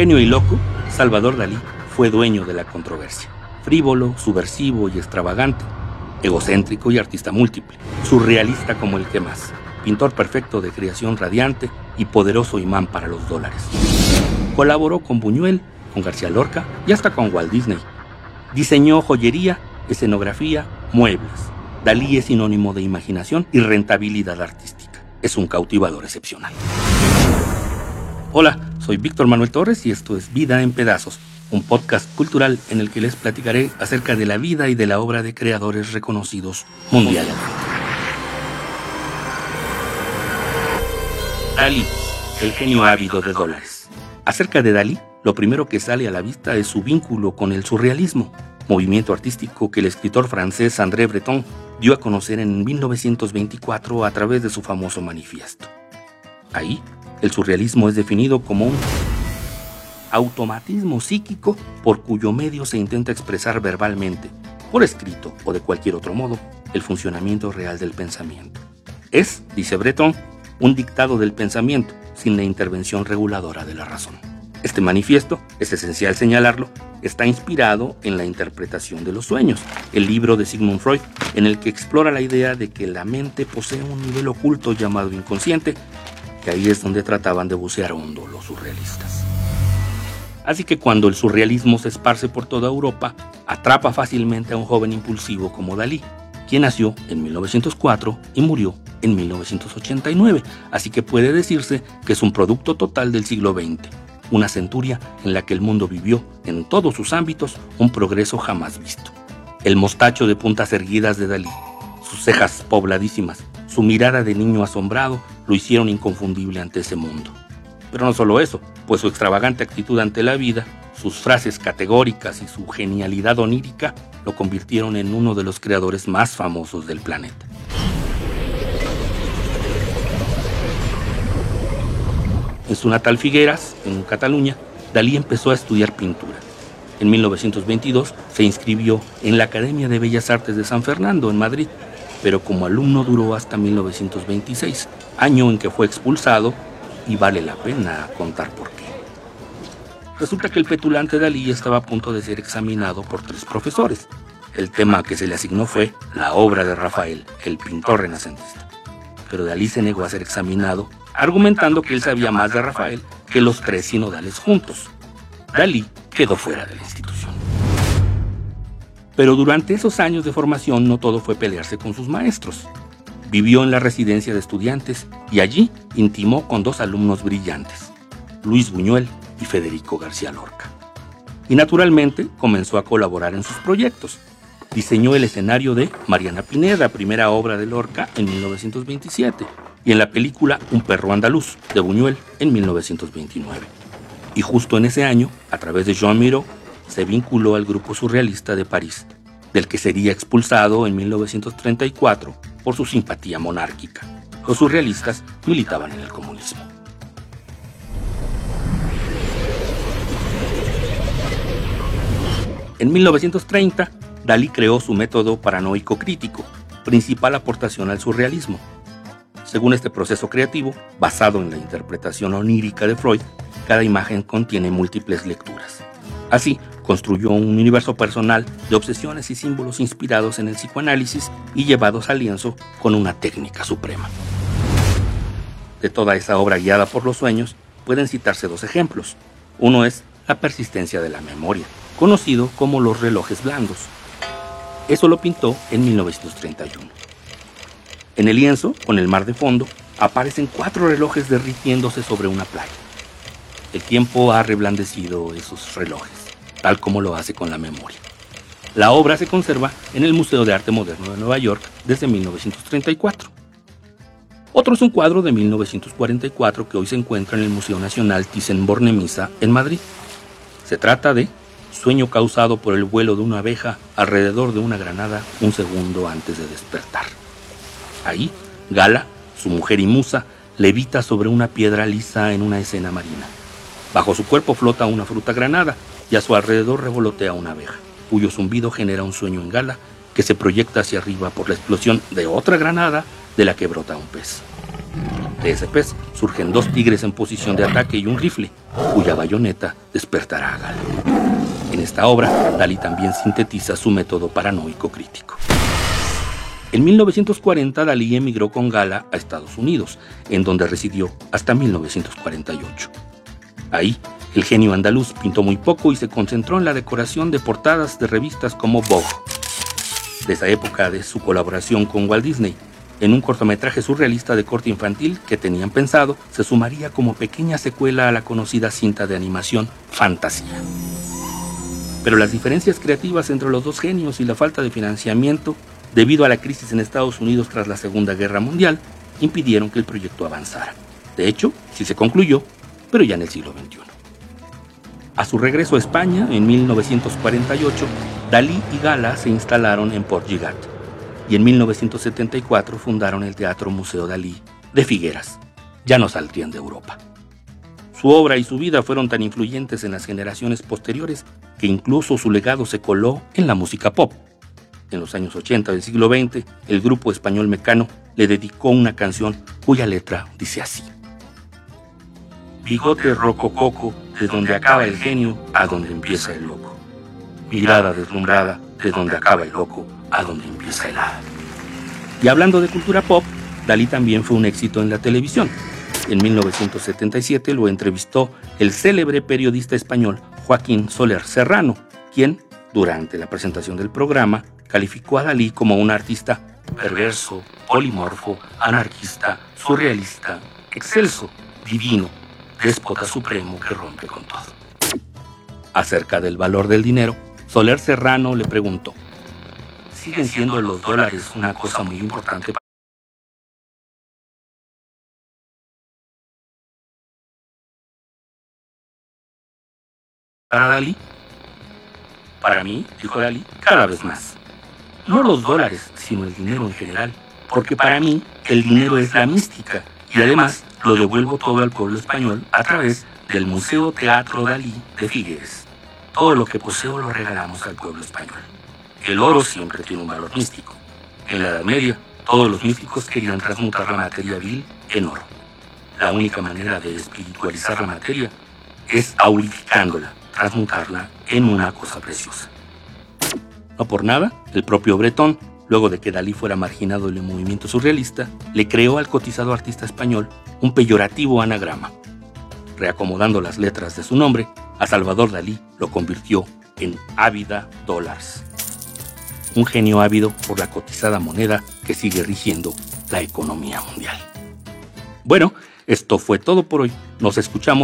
Genio y loco, Salvador Dalí fue dueño de la controversia. Frívolo, subversivo y extravagante, egocéntrico y artista múltiple, surrealista como el que más, pintor perfecto de creación radiante y poderoso imán para los dólares. Colaboró con Buñuel, con García Lorca y hasta con Walt Disney. Diseñó joyería, escenografía, muebles. Dalí es sinónimo de imaginación y rentabilidad artística. Es un cautivador excepcional. Hola, soy Víctor Manuel Torres y esto es Vida en Pedazos, un podcast cultural en el que les platicaré acerca de la vida y de la obra de creadores reconocidos mundialmente. Dalí, el genio ávido de dólares. Acerca de Dalí, lo primero que sale a la vista es su vínculo con el surrealismo, movimiento artístico que el escritor francés André Breton dio a conocer en 1924 a través de su famoso manifiesto. Ahí, el surrealismo es definido como un automatismo psíquico por cuyo medio se intenta expresar verbalmente, por escrito o de cualquier otro modo, el funcionamiento real del pensamiento. Es, dice Breton, un dictado del pensamiento sin la intervención reguladora de la razón. Este manifiesto, es esencial señalarlo, está inspirado en la interpretación de los sueños, el libro de Sigmund Freud, en el que explora la idea de que la mente posee un nivel oculto llamado inconsciente, que ahí es donde trataban de bucear hondo los surrealistas. Así que cuando el surrealismo se esparce por toda Europa, atrapa fácilmente a un joven impulsivo como Dalí, quien nació en 1904 y murió en 1989, así que puede decirse que es un producto total del siglo XX, una centuria en la que el mundo vivió en todos sus ámbitos un progreso jamás visto. El mostacho de puntas erguidas de Dalí, sus cejas pobladísimas, su mirada de niño asombrado lo hicieron inconfundible ante ese mundo. Pero no solo eso, pues su extravagante actitud ante la vida, sus frases categóricas y su genialidad onírica lo convirtieron en uno de los creadores más famosos del planeta. En su natal Figueras, en Cataluña, Dalí empezó a estudiar pintura. En 1922 se inscribió en la Academia de Bellas Artes de San Fernando, en Madrid, pero como alumno duró hasta 1926, año en que fue expulsado y vale la pena contar por qué. Resulta que el petulante Dalí estaba a punto de ser examinado por tres profesores. El tema que se le asignó fue la obra de Rafael, el pintor renacentista. Pero Dalí se negó a ser examinado argumentando que él sabía más de Rafael que los tres sinodales juntos. Dalí quedó fuera de la institución. Pero durante esos años de formación no todo fue pelearse con sus maestros. Vivió en la residencia de estudiantes y allí intimó con dos alumnos brillantes, Luis Buñuel y Federico García Lorca. Y naturalmente comenzó a colaborar en sus proyectos. Diseñó el escenario de Mariana Pineda, primera obra de Lorca en 1927 y en la película Un perro andaluz de Buñuel en 1929. Y justo en ese año, a través de Jean Miro, se vinculó al grupo surrealista de París, del que sería expulsado en 1934 por su simpatía monárquica. Los surrealistas militaban en el comunismo. En 1930, Dalí creó su método paranoico crítico, principal aportación al surrealismo, según este proceso creativo, basado en la interpretación onírica de Freud, cada imagen contiene múltiples lecturas. Así, construyó un universo personal de obsesiones y símbolos inspirados en el psicoanálisis y llevados al lienzo con una técnica suprema. De toda esa obra guiada por los sueños, pueden citarse dos ejemplos. Uno es la persistencia de la memoria, conocido como los relojes blandos. Eso lo pintó en 1931. En el lienzo, con el mar de fondo, aparecen cuatro relojes derritiéndose sobre una playa. El tiempo ha reblandecido esos relojes, tal como lo hace con la memoria. La obra se conserva en el Museo de Arte Moderno de Nueva York desde 1934. Otro es un cuadro de 1944 que hoy se encuentra en el Museo Nacional Thyssen-Bornemisza en Madrid. Se trata de Sueño causado por el vuelo de una abeja alrededor de una granada un segundo antes de despertar. Ahí, Gala, su mujer y musa, levita sobre una piedra lisa en una escena marina. Bajo su cuerpo flota una fruta granada y a su alrededor revolotea una abeja, cuyo zumbido genera un sueño en Gala que se proyecta hacia arriba por la explosión de otra granada de la que brota un pez. De ese pez surgen dos tigres en posición de ataque y un rifle, cuya bayoneta despertará a Gala. En esta obra, Dalí también sintetiza su método paranoico crítico. En 1940, Dalí emigró con Gala a Estados Unidos, en donde residió hasta 1948. Ahí, el genio andaluz pintó muy poco y se concentró en la decoración de portadas de revistas como Vogue. De esa época de su colaboración con Walt Disney, en un cortometraje surrealista de corte infantil que tenían pensado se sumaría como pequeña secuela a la conocida cinta de animación Fantasía. Pero las diferencias creativas entre los dos genios y la falta de financiamiento debido a la crisis en Estados Unidos tras la Segunda Guerra Mundial, impidieron que el proyecto avanzara. De hecho, sí se concluyó, pero ya en el siglo XXI. A su regreso a España, en 1948, Dalí y Gala se instalaron en Port Lligat y en 1974 fundaron el Teatro Museo Dalí de Figueras. Ya no saldrían de Europa. Su obra y su vida fueron tan influyentes en las generaciones posteriores que incluso su legado se coló en la música pop en los años 80 del siglo XX, el grupo español Mecano le dedicó una canción cuya letra dice así. Bigote rocococo, de donde acaba el genio a donde empieza el loco. Mirada deslumbrada, de donde acaba el loco a donde empieza el hada. Y hablando de cultura pop, Dalí también fue un éxito en la televisión. En 1977 lo entrevistó el célebre periodista español Joaquín Soler Serrano, quien, durante la presentación del programa, calificó a Dalí como un artista perverso, polimorfo, anarquista, surrealista, excelso, divino, déspota supremo que rompe con todo. Acerca del valor del dinero, Soler Serrano le preguntó, ¿siguen siendo los dólares una cosa muy importante para Dalí? Para mí, dijo Dalí, cada vez más no los dólares, sino el dinero en general, porque para mí el dinero es la mística y además lo devuelvo todo al pueblo español a través del Museo Teatro Dalí de Figueres. Todo lo que poseo lo regalamos al pueblo español. El oro siempre tiene un valor místico. En la Edad Media, todos los místicos querían transmutar la materia vil en oro. La única manera de espiritualizar la materia es aulificándola, transmutarla en una cosa preciosa. No por nada, el propio Bretón, luego de que Dalí fuera marginado del movimiento surrealista, le creó al cotizado artista español un peyorativo anagrama. Reacomodando las letras de su nombre, a Salvador Dalí lo convirtió en Ávida Dollars. Un genio ávido por la cotizada moneda que sigue rigiendo la economía mundial. Bueno, esto fue todo por hoy. Nos escuchamos